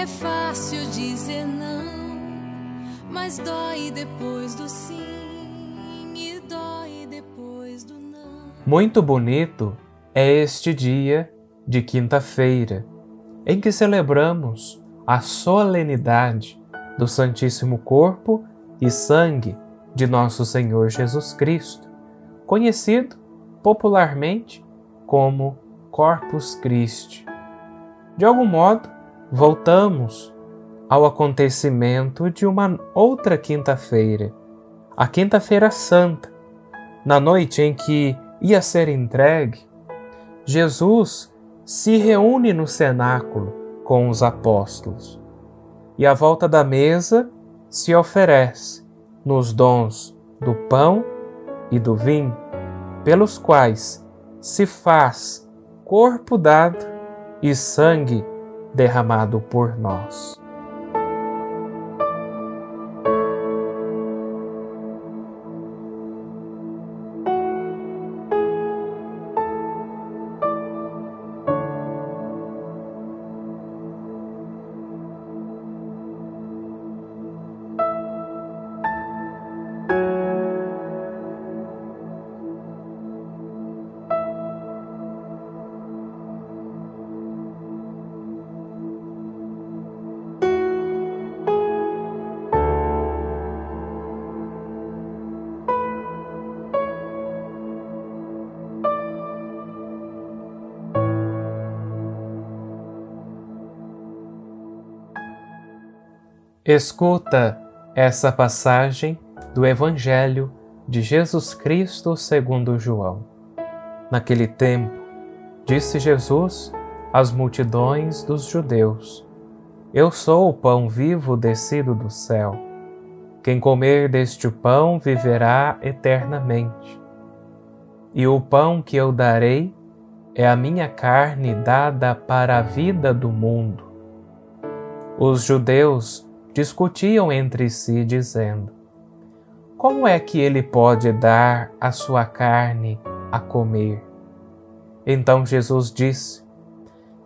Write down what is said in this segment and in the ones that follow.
é fácil dizer não, mas dói depois do sim e dói depois do não. Muito bonito é este dia de quinta-feira, em que celebramos a solenidade do Santíssimo Corpo e Sangue de Nosso Senhor Jesus Cristo, conhecido popularmente como Corpus Christi. De algum modo, voltamos ao acontecimento de uma outra quinta-feira, a Quinta-feira Santa, na noite em que ia ser entregue, Jesus se reúne no cenáculo com os apóstolos e, à volta da mesa, se oferece nos dons do pão e do vinho, pelos quais se faz corpo dado e sangue derramado por nós. Escuta essa passagem do Evangelho de Jesus Cristo segundo João. Naquele tempo, disse Jesus às multidões dos judeus: Eu sou o pão vivo descido do céu. Quem comer deste pão viverá eternamente. E o pão que eu darei é a minha carne dada para a vida do mundo. Os judeus discutiam entre si, dizendo: Como é que ele pode dar a sua carne a comer? Então Jesus disse: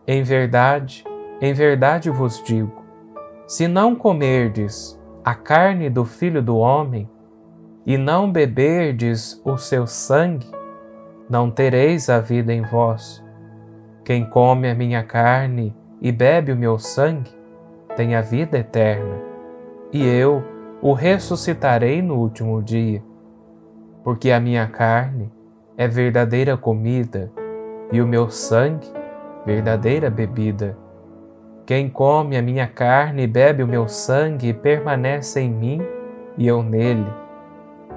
Em verdade, em verdade vos digo: se não comerdes a carne do Filho do Homem e não beberdes o seu sangue, não tereis a vida em vós. Quem come a minha carne e bebe o meu sangue, tem a vida eterna, e eu o ressuscitarei no último dia. Porque a minha carne é verdadeira comida e o meu sangue verdadeira bebida. Quem come a minha carne e bebe o meu sangue permanece em mim e eu nele.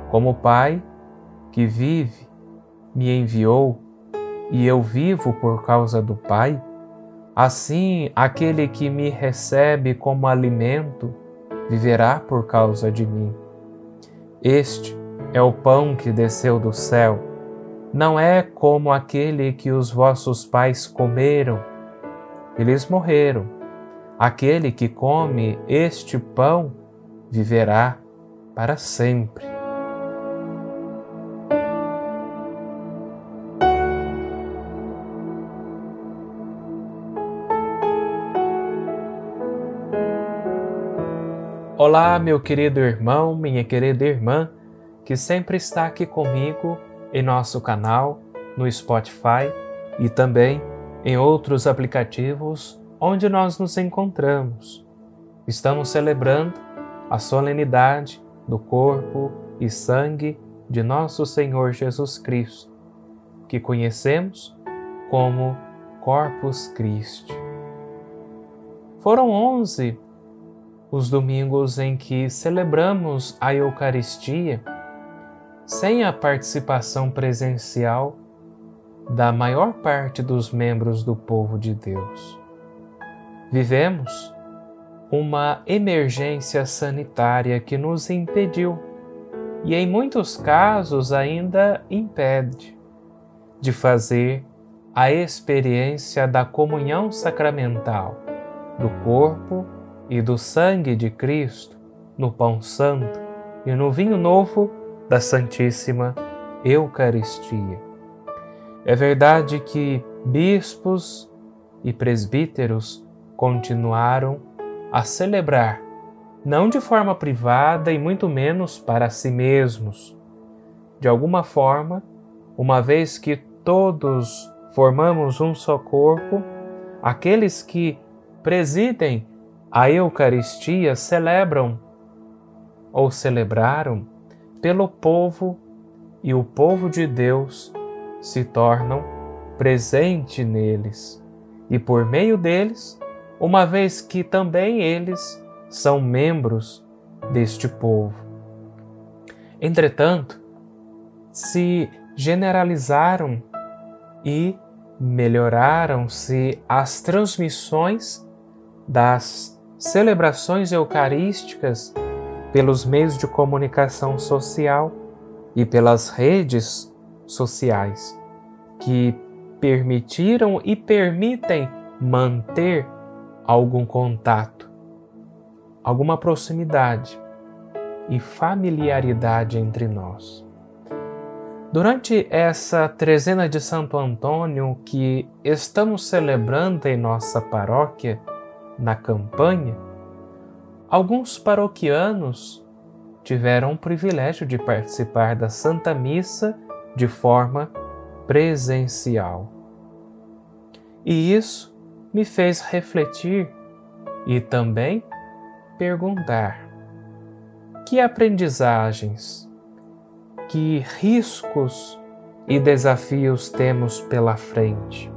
Como o Pai, que vive, me enviou, e eu vivo por causa do Pai, Assim, aquele que me recebe como alimento viverá por causa de mim. Este é o pão que desceu do céu. Não é como aquele que os vossos pais comeram. Eles morreram. Aquele que come este pão viverá para sempre. Olá, meu querido irmão, minha querida irmã, que sempre está aqui comigo em nosso canal, no Spotify e também em outros aplicativos onde nós nos encontramos. Estamos celebrando a solenidade do corpo e sangue de nosso Senhor Jesus Cristo, que conhecemos como Corpus Christi. Foram onze os domingos em que celebramos a Eucaristia sem a participação presencial da maior parte dos membros do povo de Deus. Vivemos uma emergência sanitária que nos impediu, e em muitos casos ainda impede, de fazer a experiência da comunhão sacramental do corpo e do sangue de Cristo no pão santo e no vinho novo da Santíssima Eucaristia. É verdade que bispos e presbíteros continuaram a celebrar, não de forma privada e muito menos para si mesmos. De alguma forma, uma vez que todos formamos um só corpo, aqueles que presidem a Eucaristia celebram ou celebraram pelo povo e o povo de Deus se tornam presente neles e por meio deles, uma vez que também eles são membros deste povo. Entretanto, se generalizaram e melhoraram-se as transmissões das celebrações eucarísticas pelos meios de comunicação social e pelas redes sociais, que permitiram e permitem manter algum contato, alguma proximidade e familiaridade entre nós. Durante essa trezena de Santo Antônio que estamos celebrando em nossa paróquia, na campanha, alguns paroquianos tiveram o privilégio de participar da Santa Missa de forma presencial. E isso me fez refletir e também perguntar: que aprendizagens, que riscos e desafios temos pela frente?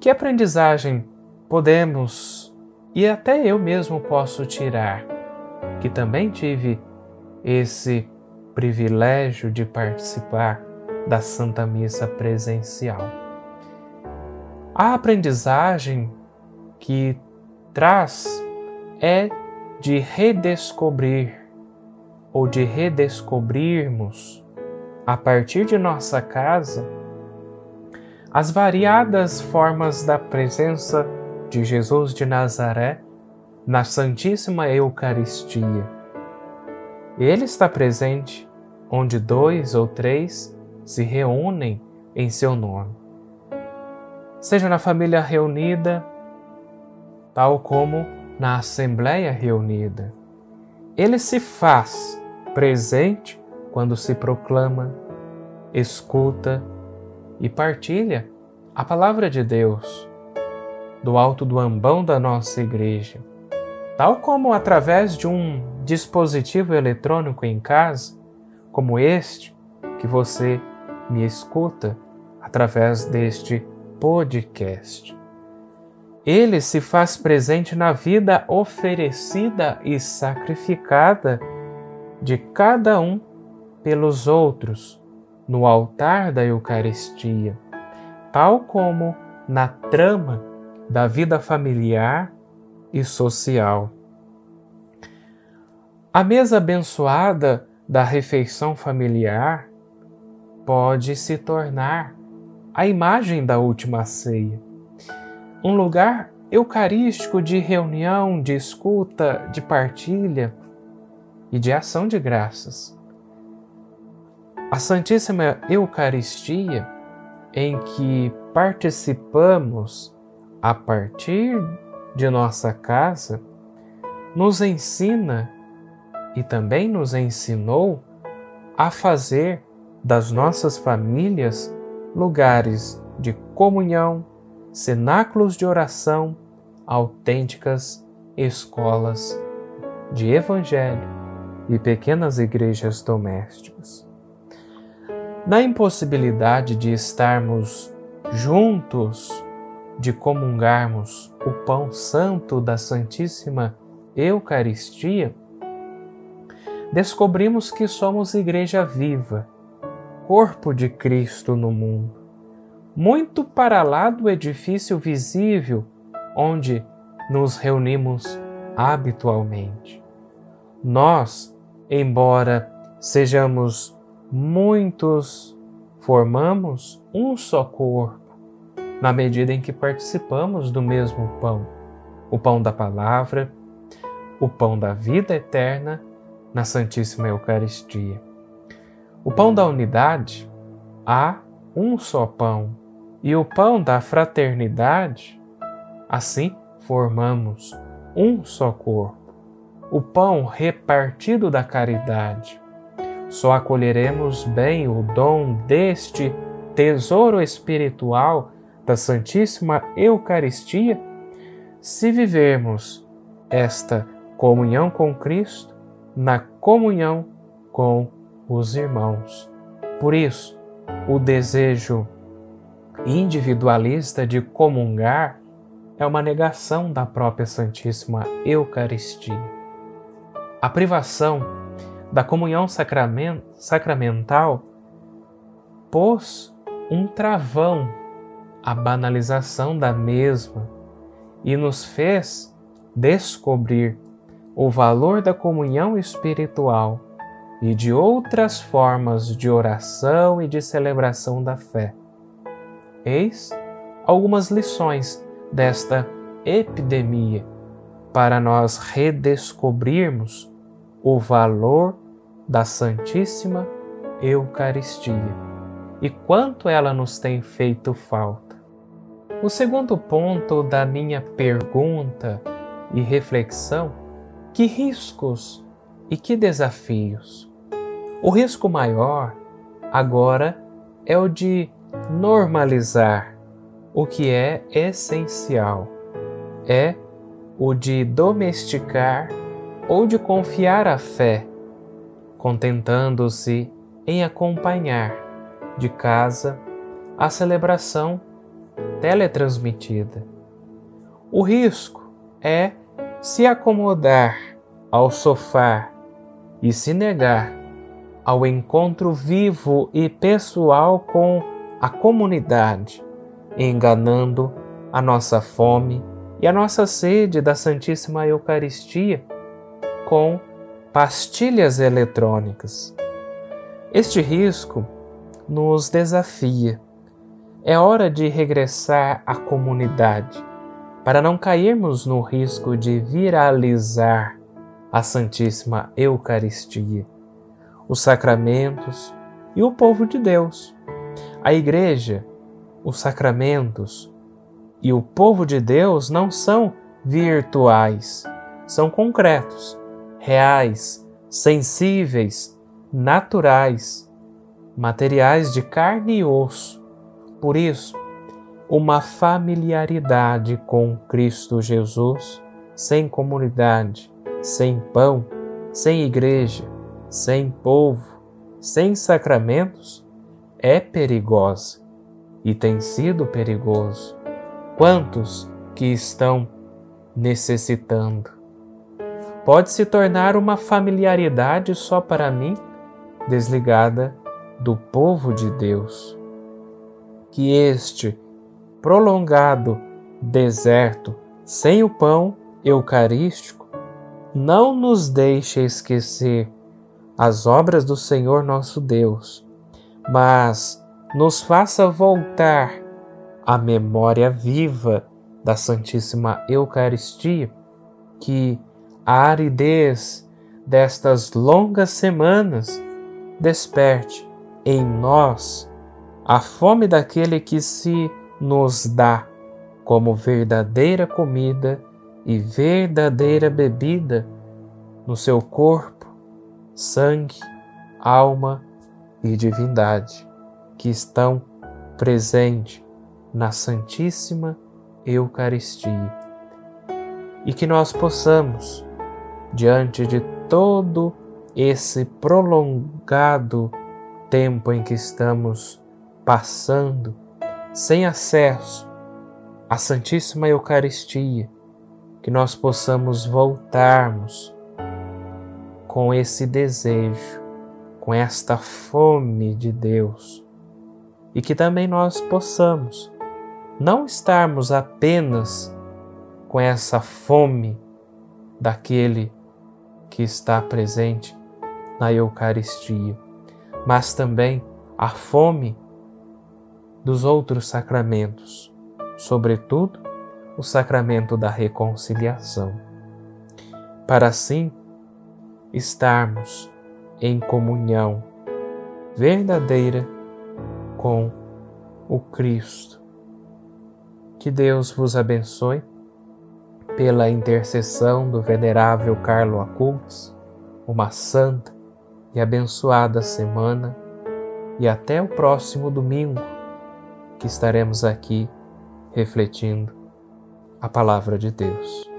Que aprendizagem podemos e até eu mesmo posso tirar, que também tive esse privilégio de participar da Santa Missa presencial. A aprendizagem que traz é de redescobrir ou de redescobrirmos a partir de nossa casa as variadas formas da presença de Jesus de Nazaré na Santíssima Eucaristia. Ele está presente onde dois ou três se reúnem em seu nome. Seja na família reunida, tal como na Assembleia reunida. Ele se faz presente quando se proclama, escuta e partilha a palavra de Deus do alto do ambão da nossa igreja, tal como através de um dispositivo eletrônico em casa, como este que você me escuta através deste podcast. Ele se faz presente na vida oferecida e sacrificada de cada um pelos outros no altar da Eucaristia, tal como na trama da vida familiar e social. A mesa abençoada da refeição familiar pode se tornar a imagem da última ceia, um lugar eucarístico de reunião, de escuta, de partilha e de ação de graças. A Santíssima Eucaristia, em que participamos a partir de nossa casa, nos ensina e também nos ensinou a fazer das nossas famílias lugares de comunhão, cenáculos de oração, autênticas escolas de evangelho e pequenas igrejas domésticas. Na impossibilidade de estarmos juntos de comungarmos o pão santo da Santíssima Eucaristia, descobrimos que somos igreja viva, corpo de Cristo no mundo, muito para lá do edifício visível onde nos reunimos habitualmente. Nós, embora sejamos muitos, formamos um só corpo, na medida em que participamos do mesmo pão, o pão da palavra, o pão da vida eterna na Santíssima Eucaristia. O pão da unidade, há um só pão, e o pão da fraternidade, assim formamos um só corpo. O pão repartido da caridade. Só acolheremos bem o dom deste tesouro espiritual da Santíssima Eucaristia se vivermos esta comunhão com Cristo na comunhão com os irmãos. Por isso, o desejo individualista de comungar é uma negação da própria Santíssima Eucaristia. A privação da comunhão sacramental pôs um travão à banalização da mesma e nos fez descobrir o valor da comunhão espiritual e de outras formas de oração e de celebração da fé. Eis algumas lições desta epidemia para nós redescobrirmos o valor da Santíssima Eucaristia e quanto ela nos tem feito falta. O segundo ponto da minha pergunta e reflexão que riscos e que desafios? O risco maior agora é o de normalizar o que é essencial, é o de domesticar ou de confiar a fé, contentando-se em acompanhar de casa a celebração teletransmitida. O risco é se acomodar ao sofá e se negar ao encontro vivo e pessoal com a comunidade, enganando a nossa fome e a nossa sede da Santíssima Eucaristia com pastilhas eletrônicas. Este risco nos desafia. É hora de regressar à comunidade para não cairmos no risco de viralizar a Santíssima Eucaristia, os sacramentos e o povo de Deus. A Igreja, os sacramentos e o povo de Deus não são virtuais, são concretos, reais, sensíveis, naturais, materiais de carne e osso. Por isso, uma familiaridade com Cristo Jesus, sem comunidade, sem pão, sem igreja, sem povo, sem sacramentos, é perigosa e tem sido perigoso. Quantos que estão necessitando? Pode se tornar uma familiaridade só para mim, desligada do povo de Deus. Que este prolongado deserto sem o pão eucarístico não nos deixe esquecer as obras do Senhor nosso Deus, mas nos faça voltar à memória viva da Santíssima Eucaristia, que a aridez destas longas semanas desperte em nós a fome daquele que se nos dá como verdadeira comida e verdadeira bebida no seu corpo, sangue, alma e divindade que estão presentes na Santíssima Eucaristia. E que nós possamos, diante de todo esse prolongado tempo em que estamos passando, sem acesso à Santíssima Eucaristia, que nós possamos voltarmos com esse desejo, com esta fome de Deus, e que também nós possamos não estarmos apenas com essa fome daquele que está presente na Eucaristia, mas também a fome dos outros sacramentos, sobretudo o sacramento da reconciliação, para assim estarmos em comunhão verdadeira com o Cristo. Que Deus vos abençoe pela intercessão do venerável Carlo Acultes, uma santa e abençoada semana e até o próximo domingo que estaremos aqui refletindo a palavra de Deus.